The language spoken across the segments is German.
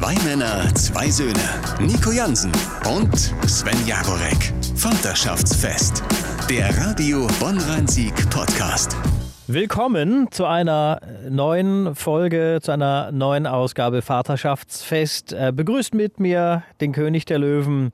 Zwei Männer, zwei Söhne. Nico Jansen und Sven Jagorek. Vaterschaftsfest. Der Radio Bonn-Rhein-Sieg Podcast. Willkommen zu einer neuen Folge, zu einer neuen Ausgabe Vaterschaftsfest. Äh, begrüßt mit mir den König der Löwen.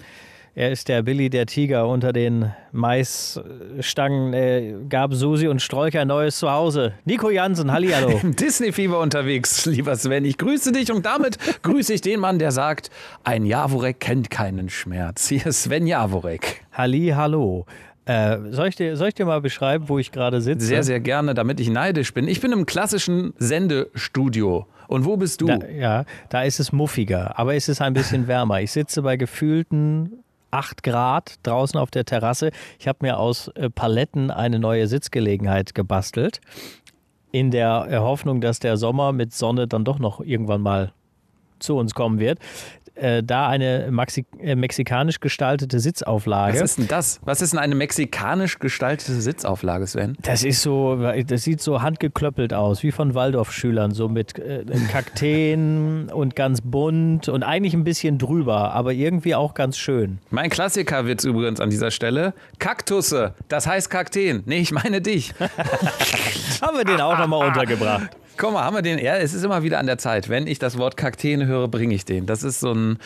Er ist der Billy der Tiger unter den Maisstangen. Er gab Susi und Strolch ein neues Zuhause. Nico Jansen, hallihallo. Im Disney-Fieber unterwegs, lieber Sven. Ich grüße dich und damit grüße ich den Mann, der sagt, ein Jaworek kennt keinen Schmerz. Hier ist Sven Jaworek. Halli, hallo. Äh, soll, ich dir, soll ich dir mal beschreiben, wo ich gerade sitze? Sehr, sehr gerne, damit ich neidisch bin. Ich bin im klassischen Sendestudio. Und wo bist du? Da, ja, da ist es muffiger, aber es ist ein bisschen wärmer. Ich sitze bei gefühlten 8 Grad draußen auf der Terrasse. Ich habe mir aus äh, Paletten eine neue Sitzgelegenheit gebastelt, in der Hoffnung, dass der Sommer mit Sonne dann doch noch irgendwann mal zu uns kommen wird äh, da eine Maxi äh, mexikanisch gestaltete Sitzauflage. Was ist denn das? Was ist denn eine mexikanisch gestaltete Sitzauflage, Sven? Das ist so, das sieht so handgeklöppelt aus, wie von Waldorfschülern, so mit äh, Kakteen und ganz bunt und eigentlich ein bisschen drüber, aber irgendwie auch ganz schön. Mein Klassiker wird's übrigens an dieser Stelle. Kaktusse, das heißt Kakteen. Nee, ich meine dich. Haben wir den auch nochmal untergebracht. Guck mal, haben wir den? Ja, es ist immer wieder an der Zeit. Wenn ich das Wort Kakteen höre, bringe ich den. Das ist so ein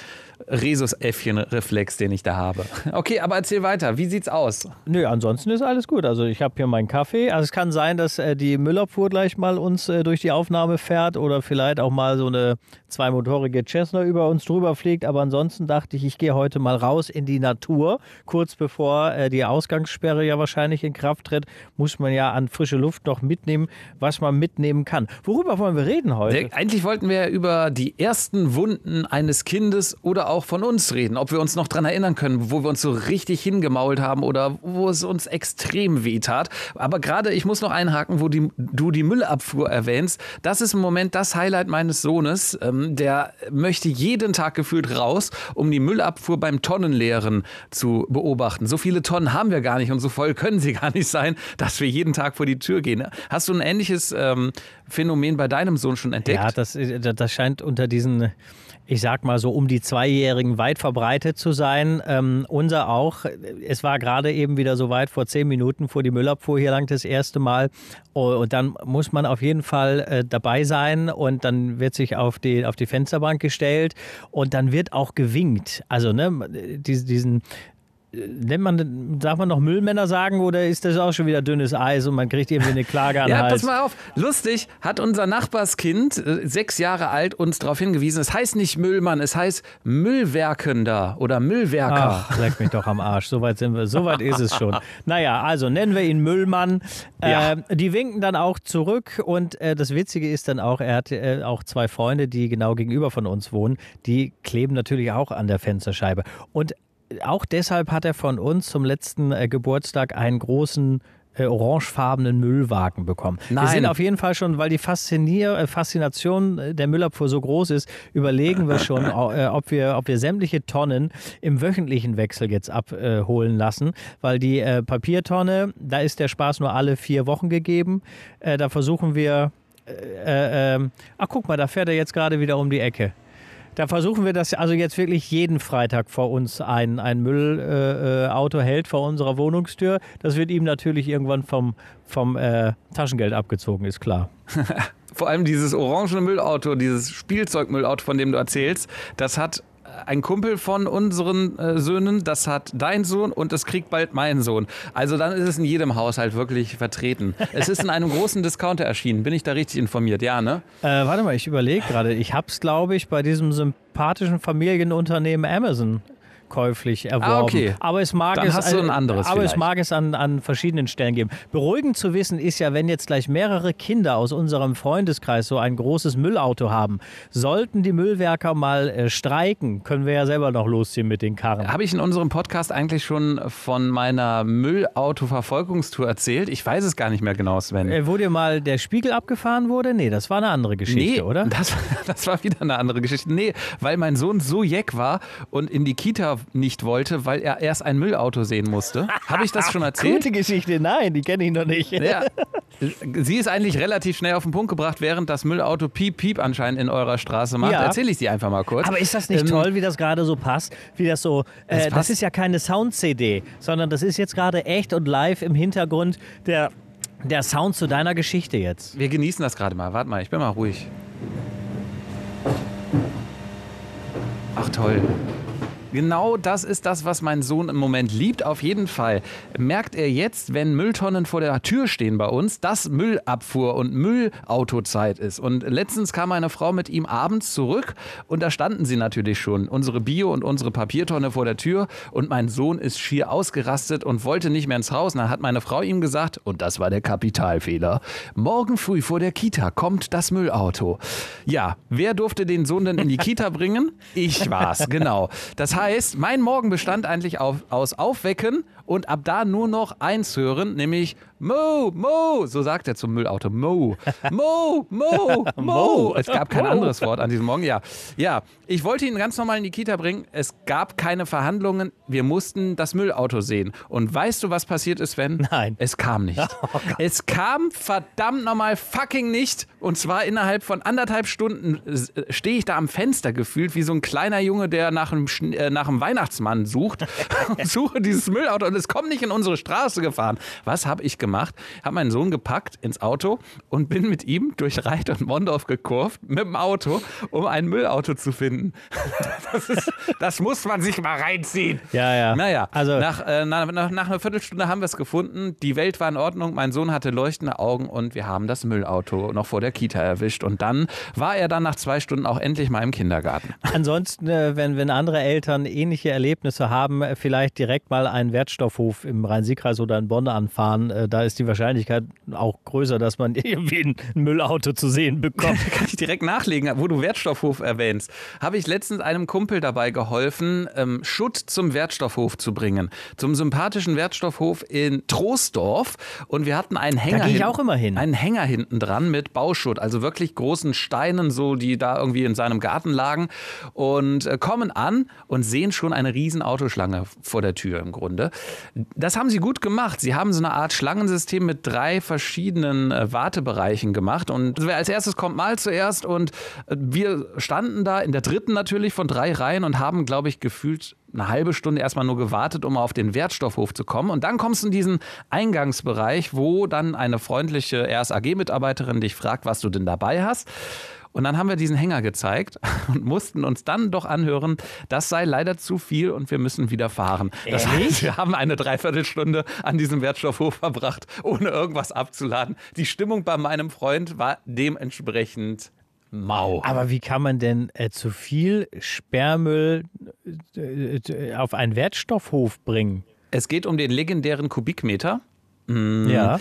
Rhesusäffchen-Reflex, den ich da habe. Okay, aber erzähl weiter. Wie sieht's aus? Nö, ansonsten ist alles gut. Also ich habe hier meinen Kaffee. Also es kann sein, dass äh, die Müllabfuhr gleich mal uns äh, durch die Aufnahme fährt oder vielleicht auch mal so eine zweimotorige Cessna über uns drüber fliegt. Aber ansonsten dachte ich, ich gehe heute mal raus in die Natur. Kurz bevor äh, die Ausgangssperre ja wahrscheinlich in Kraft tritt, muss man ja an frische Luft noch mitnehmen, was man mitnehmen kann. Worüber wollen wir reden heute? Eigentlich wollten wir ja über die ersten Wunden eines Kindes oder auch von uns reden, ob wir uns noch daran erinnern können, wo wir uns so richtig hingemault haben oder wo es uns extrem wehtat. Aber gerade, ich muss noch einhaken, wo die, du die Müllabfuhr erwähnst. Das ist im Moment das Highlight meines Sohnes. Ähm, der möchte jeden Tag gefühlt raus, um die Müllabfuhr beim Tonnenleeren zu beobachten. So viele Tonnen haben wir gar nicht und so voll können sie gar nicht sein, dass wir jeden Tag vor die Tür gehen. Hast du ein ähnliches ähm, Phänomen bei deinem Sohn schon entdeckt? Ja, das, das scheint unter diesen ich sag mal so um die Zweijährigen weit verbreitet zu sein. Ähm, unser auch. Es war gerade eben wieder so weit, vor zehn Minuten vor die Müllabfuhr hier lang das erste Mal. Und dann muss man auf jeden Fall äh, dabei sein und dann wird sich auf die, auf die Fensterbank gestellt und dann wird auch gewinkt. Also ne, diesen nennt man, darf man noch Müllmänner sagen oder ist das auch schon wieder dünnes Eis und man kriegt irgendwie eine Klage an Ja, pass mal auf. Lustig hat unser Nachbarskind, äh, sechs Jahre alt, uns darauf hingewiesen, es heißt nicht Müllmann, es heißt Müllwerkender oder Müllwerker. Ach, leck mich doch am Arsch. Soweit sind wir, soweit ist es schon. Naja, also nennen wir ihn Müllmann. Ja. Äh, die winken dann auch zurück und äh, das Witzige ist dann auch, er hat äh, auch zwei Freunde, die genau gegenüber von uns wohnen, die kleben natürlich auch an der Fensterscheibe. Und auch deshalb hat er von uns zum letzten äh, Geburtstag einen großen äh, orangefarbenen Müllwagen bekommen. Nein. Wir sind auf jeden Fall schon, weil die Faszinier äh, Faszination der Müllabfuhr so groß ist, überlegen wir schon, äh, ob, wir, ob wir sämtliche Tonnen im wöchentlichen Wechsel jetzt abholen lassen, weil die äh, Papiertonne, da ist der Spaß nur alle vier Wochen gegeben. Äh, da versuchen wir, äh, äh, ach guck mal, da fährt er jetzt gerade wieder um die Ecke. Da versuchen wir das also jetzt wirklich jeden Freitag vor uns ein, ein Müllauto äh, hält vor unserer Wohnungstür. Das wird ihm natürlich irgendwann vom, vom äh, Taschengeld abgezogen, ist klar. Vor allem dieses orangene Müllauto, dieses Spielzeugmüllauto, von dem du erzählst, das hat ein Kumpel von unseren äh, Söhnen, das hat dein Sohn und das kriegt bald mein Sohn. Also dann ist es in jedem Haushalt wirklich vertreten. es ist in einem großen Discounter erschienen. Bin ich da richtig informiert? Ja, ne? Äh, warte mal, ich überlege gerade. Ich hab's, glaube ich, bei diesem sympathischen Familienunternehmen Amazon käuflich erworben. Ah, okay. Aber es mag Dann es, hast du ein anderes aber es vielleicht. mag es an, an verschiedenen Stellen geben. Beruhigend zu wissen ist ja, wenn jetzt gleich mehrere Kinder aus unserem Freundeskreis so ein großes Müllauto haben, sollten die Müllwerker mal äh, streiken, können wir ja selber noch losziehen mit den Karren. Habe ich in unserem Podcast eigentlich schon von meiner Müllauto-Verfolgungstour erzählt? Ich weiß es gar nicht mehr genau, Sven. Äh, wo dir mal der Spiegel abgefahren wurde? Nee, das war eine andere Geschichte, nee, oder? Das, das war wieder eine andere Geschichte. Nee, weil mein Sohn so jeck war und in die Kita nicht wollte, weil er erst ein Müllauto sehen musste. Habe ich das schon erzählt? Gute Geschichte, nein, die kenne ich noch nicht. Ja. Sie ist eigentlich relativ schnell auf den Punkt gebracht, während das Müllauto Piep Piep anscheinend in eurer Straße macht. Ja. Erzähle ich sie einfach mal kurz. Aber ist das nicht Ähm, toll, wie das gerade so passt? Wie das so, äh, das passt. ist ja keine Sound-CD, sondern das ist jetzt gerade echt und live im Hintergrund der, der Sound zu deiner Geschichte jetzt. Wir genießen das gerade mal. Warte mal, ich bin mal ruhig. Ach toll. Genau das ist das, was mein Sohn im Moment liebt. Auf jeden Fall merkt er jetzt, wenn Mülltonnen vor der Tür stehen bei uns, dass Müllabfuhr und Müllautozeit ist. Und letztens kam eine Frau mit ihm abends zurück und da standen sie natürlich schon, unsere Bio- und unsere Papiertonne vor der Tür. Und mein Sohn ist schier ausgerastet und wollte nicht mehr ins Haus. Und dann hat meine Frau ihm gesagt, und das war der Kapitalfehler, morgen früh vor der Kita kommt das Müllauto. Ja, wer durfte den Sohn denn in die Kita bringen? Ich war's, genau. Das heißt, mein Morgen bestand eigentlich auf, aus Aufwecken und ab da nur noch eins hören, nämlich Mo, Mo, so sagt er zum Müllauto, Mo, Mo, Mo, Mo. Es gab kein anderes Wort an diesem Morgen, ja. Ja, ich wollte ihn ganz normal in die Kita bringen. Es gab keine Verhandlungen. Wir mussten das Müllauto sehen. Und weißt du, was passiert ist, Sven? Nein. Es kam nicht. es kam verdammt nochmal fucking nicht. Und zwar innerhalb von anderthalb Stunden äh, stehe ich da am Fenster gefühlt wie so ein kleiner Junge, der nach einem, äh, nach einem Weihnachtsmann sucht. suche dieses Müllauto und es kommt nicht in unsere Straße gefahren. Was habe ich gemacht? Habe meinen Sohn gepackt ins Auto und bin mit ihm durch Reit und Mondorf gekurvt mit dem Auto, um ein Müllauto zu finden. das, ist, das muss man sich mal reinziehen. Ja, ja. Naja, Also- nach, äh, nach, nach, nach einer Viertelstunde haben wir es gefunden. Die Welt war in Ordnung. Mein Sohn hatte leuchtende Augen und wir haben das Müllauto noch vor der Kita erwischt. Und dann war er dann nach zwei Stunden auch endlich mal im Kindergarten. Ansonsten, äh, wenn, wenn andere Eltern ähnliche Erlebnisse haben, äh, vielleicht direkt mal einen Wertstoffhof im Rhein-Sieg-Kreis oder in Bonn anfahren. Äh, Da ist die Wahrscheinlichkeit auch größer, dass man irgendwie ein Müllauto zu sehen bekommt. Kann ich direkt nachlegen, wo du Wertstoffhof erwähnst. Habe ich letztens einem Kumpel dabei geholfen, ähm, Schutt zum Wertstoffhof zu bringen. Zum sympathischen Wertstoffhof in Troisdorf. Und wir hatten einen Hänger. gehe ich hinten- auch immer hin. Einen Hänger hinten dran mit Bauschutt, also wirklich großen Steinen, so die da irgendwie in seinem Garten lagen. Und äh, kommen an und sehen schon eine riesen Autoschlange vor der Tür im Grunde. Das haben sie gut gemacht. Sie haben so eine Art Schlangensystem mit drei verschiedenen äh, Wartebereichen gemacht. Und wer als erstes kommt, mal zuerst. Und äh, wir standen da in der dritten natürlich von drei Reihen und haben, glaube ich, gefühlt eine halbe Stunde erstmal nur gewartet, um auf den Wertstoffhof zu kommen. Und dann kommst du in diesen Eingangsbereich, wo dann eine freundliche RSAG-Mitarbeiterin dich fragt, was du denn dabei hast. Und dann haben wir diesen Hänger gezeigt und mussten uns dann doch anhören, das sei leider zu viel und wir müssen wieder fahren. Das heißt, wir haben eine Dreiviertelstunde an diesem Wertstoffhof verbracht, ohne irgendwas abzuladen. Die Stimmung bei meinem Freund war dementsprechend mau. Aber wie kann man denn äh, zu viel Sperrmüll äh, äh, auf einen Wertstoffhof bringen? Es geht um den legendären Kubikmeter. Mhm. Ja.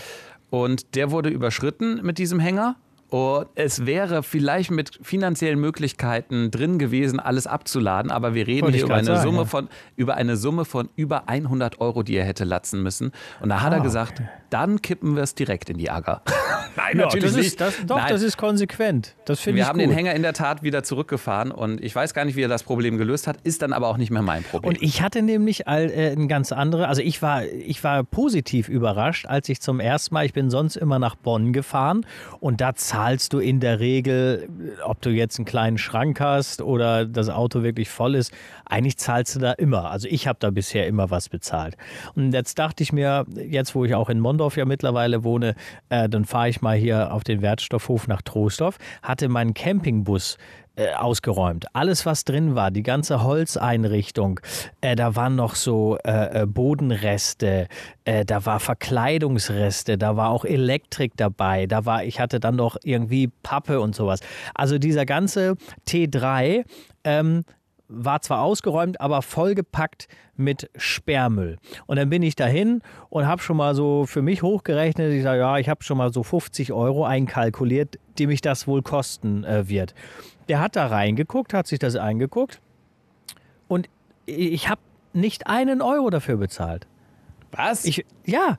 Und der wurde überschritten mit diesem Hänger. Und es wäre vielleicht mit finanziellen Möglichkeiten drin gewesen, alles abzuladen, aber wir reden Wollte hier über eine, sagen, Summe ja. von, über eine Summe von über 100 Euro, die er hätte latzen müssen. Und da hat Ah, er gesagt, dann kippen wir es direkt in die Agger. Nein, Ja, das ist, das, doch, Nein. das ist konsequent. Das finde ich wir haben gut. den Hänger in der Tat wieder zurückgefahren und ich weiß gar nicht, wie er das Problem gelöst hat, ist dann aber auch nicht mehr mein Problem. Und ich hatte nämlich all, äh, ein ganz andere, also ich war, ich war positiv überrascht, als ich zum ersten Mal, ich bin sonst immer nach Bonn gefahren und da zahlst du in der Regel, ob du jetzt einen kleinen Schrank hast oder das Auto wirklich voll ist, eigentlich zahlst du da immer. Also ich habe da bisher immer was bezahlt. Und jetzt dachte ich mir, jetzt wo ich auch in Mondorf ja mittlerweile wohne, äh, dann fahre ich mal hier auf den Wertstoffhof nach Troisdorf, hatte meinen Campingbus äh, ausgeräumt. Alles, was drin war, die ganze Holzeinrichtung, äh, da waren noch so äh, äh, Bodenreste, äh, da war Verkleidungsreste, da war auch Elektrik dabei, da war, ich hatte dann noch irgendwie Pappe und sowas. Also dieser ganze T3 ähm, war zwar ausgeräumt, aber vollgepackt mit Sperrmüll. Und dann bin ich dahin und habe schon mal so für mich hochgerechnet. Ich sage, ja, ich habe schon mal so 50 Euro einkalkuliert, die mich das wohl kosten äh, wird. Der hat da reingeguckt, hat sich das eingeguckt und ich habe nicht einen Euro dafür bezahlt. Was? Ich, ja,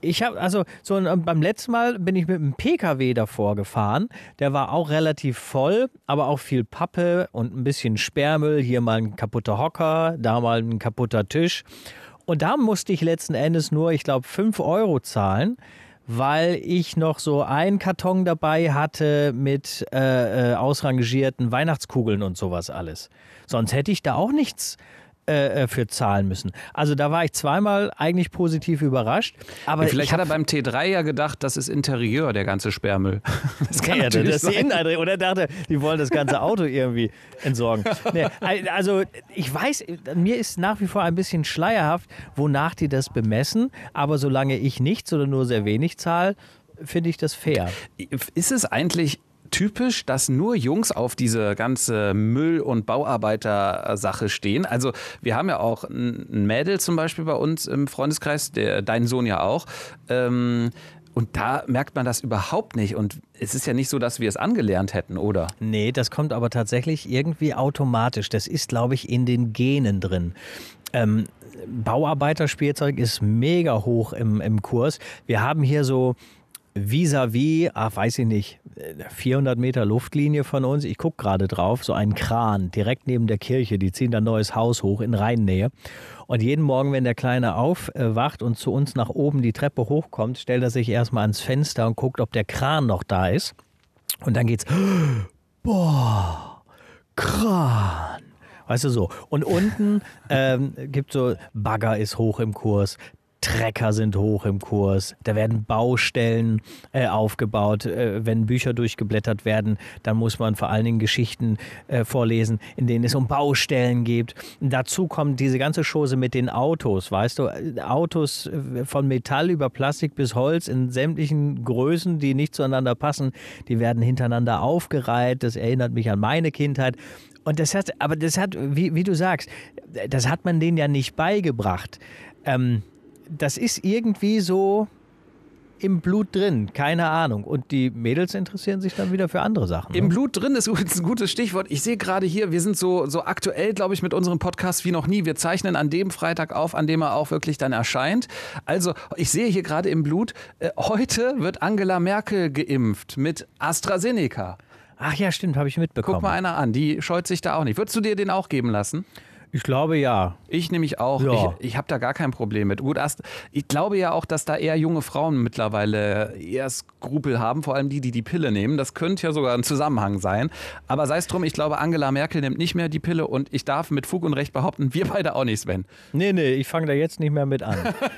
Ich habe also so ein, beim letzten Mal bin ich mit einem PKW davor gefahren. Der war auch relativ voll, aber auch viel Pappe und ein bisschen Sperrmüll. Hier mal ein kaputter Hocker, da mal ein kaputter Tisch. Und da musste ich letzten Endes nur, ich glaube, 5 Euro zahlen, weil ich noch so einen Karton dabei hatte mit äh, äh, ausrangierten Weihnachtskugeln und sowas alles. Sonst hätte ich da auch nichts äh, äh, für zahlen müssen. Also da war ich zweimal eigentlich positiv überrascht. Aber ja, vielleicht hat er beim T3 ja gedacht, das ist Interieur, der ganze Sperrmüll. Das kann ja, natürlich das sein. Die oder dachte, die wollen das ganze Auto irgendwie entsorgen. Nee, also ich weiß, mir ist nach wie vor ein bisschen schleierhaft, wonach die das bemessen. Aber solange ich nichts oder nur sehr wenig zahle, finde ich das fair. Ist es eigentlich typisch, dass nur Jungs auf diese ganze Müll- und Bauarbeiter-Sache stehen. Also wir haben ja auch ein Mädel zum Beispiel bei uns im Freundeskreis, der, dein Sohn ja auch. Ähm, und da merkt man das überhaupt nicht. Und es ist ja nicht so, dass wir es angelernt hätten, oder? Nee, das kommt aber tatsächlich irgendwie automatisch. Das ist, glaube ich, in den Genen drin. Ähm, Bauarbeiterspielzeug ist mega hoch im, im Kurs. Wir haben hier so vis-à-vis, ach, weiß ich nicht, 400 Meter Luftlinie von uns. Ich gucke gerade drauf, so ein Kran direkt neben der Kirche. Die ziehen da ein neues Haus hoch in Rheinnähe. Und jeden Morgen, wenn der Kleine aufwacht und zu uns nach oben die Treppe hochkommt, stellt er sich erstmal ans Fenster und guckt, ob der Kran noch da ist. Und dann geht's, boah, Kran. Weißt du so. Und unten ähm, gibt so, Bagger ist hoch im Kurs, Trecker sind hoch im Kurs, da werden Baustellen äh, aufgebaut. Äh, wenn Bücher durchgeblättert werden, dann muss man vor allen Dingen Geschichten äh, vorlesen, in denen es um Baustellen geht. Dazu kommt diese ganze Chose mit den Autos, weißt du, Autos äh, von Metall über Plastik bis Holz in sämtlichen Größen, die nicht zueinander passen, die werden hintereinander aufgereiht. Das erinnert mich an meine Kindheit. Und das hat, aber das hat, wie, wie du sagst, das hat man denen ja nicht beigebracht. Ähm, das ist irgendwie so im Blut drin, keine Ahnung. Und die Mädels interessieren sich dann wieder für andere Sachen. Im ne? Blut drin ist übrigens ein gutes Stichwort. Ich sehe gerade hier, wir sind so, so aktuell, glaube ich, mit unserem Podcast wie noch nie. Wir zeichnen an dem Freitag auf, an dem er auch wirklich dann erscheint. Also, ich sehe hier gerade im Blut, äh, heute wird Angela Merkel geimpft mit AstraZeneca. Ach ja, stimmt, habe ich mitbekommen. Guck mal einer an, die scheut sich da auch nicht. Würdest du dir den auch geben lassen? Ich glaube ja. Ich nämlich auch. Ja. Ich, ich habe da gar kein Problem mit. Gut, erst, ich glaube ja auch, dass da eher junge Frauen mittlerweile eher Skrupel haben, vor allem die, die die Pille nehmen. Das könnte ja sogar ein Zusammenhang sein. Aber sei es drum, ich glaube, Angela Merkel nimmt nicht mehr die Pille und ich darf mit Fug und Recht behaupten, wir beide auch nicht, Sven. Nee, nee, ich fange da jetzt nicht mehr mit an.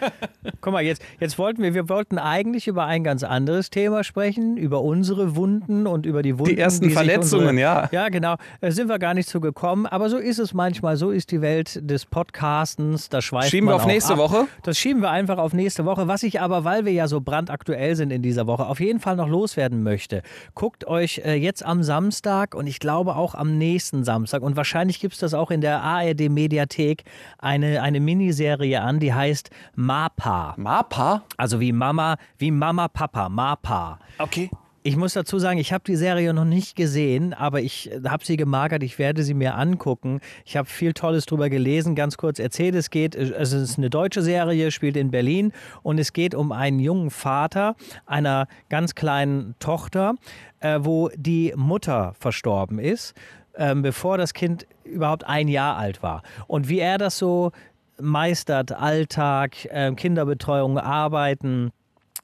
Guck mal, jetzt, jetzt wollten wir, wir wollten eigentlich über ein ganz anderes Thema sprechen, über unsere Wunden und über die Wunden. Die ersten die Verletzungen, unsere, ja. Ja, genau. Da sind wir gar nicht so gekommen. Aber so ist es manchmal. So ist die Welt des Podcastens. Das schweift Schieben wir auf nächste ab. Woche? Das schieben wir einfach auf nächste Woche. Was ich aber, weil wir ja so brandaktuell sind in dieser Woche, auf jeden Fall noch loswerden möchte. Guckt euch äh, jetzt am Samstag und ich glaube auch am nächsten Samstag und wahrscheinlich gibt es das auch in der ARD Mediathek eine, eine Miniserie an, die heißt MAPA. MAPA? Also wie Mama, wie Mama Papa, MAPA. Okay. Ich muss dazu sagen, ich habe die Serie noch nicht gesehen, aber ich habe sie gemagert. Ich werde sie mir angucken. Ich habe viel Tolles drüber gelesen. Ganz kurz erzählt, es geht, es ist eine deutsche Serie, spielt in Berlin und es geht um einen jungen Vater einer ganz kleinen Tochter, äh, wo die Mutter verstorben ist, äh, bevor das Kind überhaupt ein Jahr alt war. Und wie er das so meistert, Alltag, äh, Kinderbetreuung, Arbeiten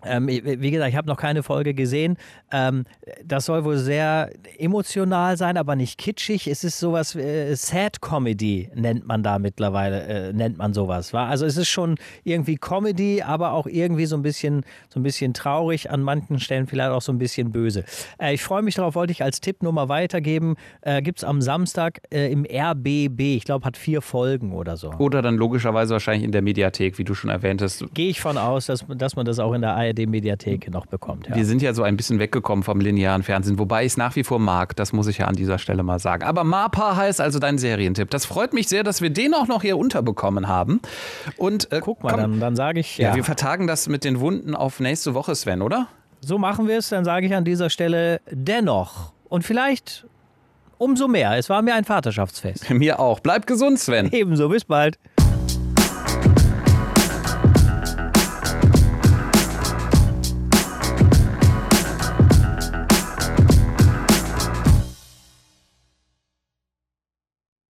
ähm, wie gesagt, ich habe noch keine Folge gesehen. Ähm, das soll wohl sehr emotional sein, aber nicht kitschig. Es ist sowas, äh, Sad Comedy nennt man da mittlerweile, äh, nennt man sowas. Wa? Also es ist schon irgendwie Comedy, aber auch irgendwie so ein bisschen, so ein bisschen traurig, an manchen Stellen vielleicht auch so ein bisschen böse. Äh, ich freue mich darauf, wollte ich als Tipp nur mal weitergeben. Äh, Gibt es am Samstag äh, im RBB, ich glaube, hat vier Folgen oder so. Oder dann logischerweise wahrscheinlich in der Mediathek, wie du schon erwähntest. Gehe ich von aus, dass, dass man das auch in der ARD ARD-Mediathek noch bekommt. Ja. Wir sind ja so ein bisschen weggekommen vom linearen Fernsehen, wobei ich es nach wie vor mag, das muss ich ja an dieser Stelle mal sagen. Aber MAPA heißt also dein Serientipp. Das freut mich sehr, dass wir den auch noch hier unterbekommen haben. Und äh, guck mal, komm, dann, dann sage ich. Ja, ja, wir vertagen das mit den Wunden auf nächste Woche, Sven, oder? So machen wir es. Dann sage ich an dieser Stelle dennoch. Und vielleicht umso mehr. Es war mir ein Vaterschaftsfest. Mir auch. Bleib gesund, Sven. Ebenso. Bis bald.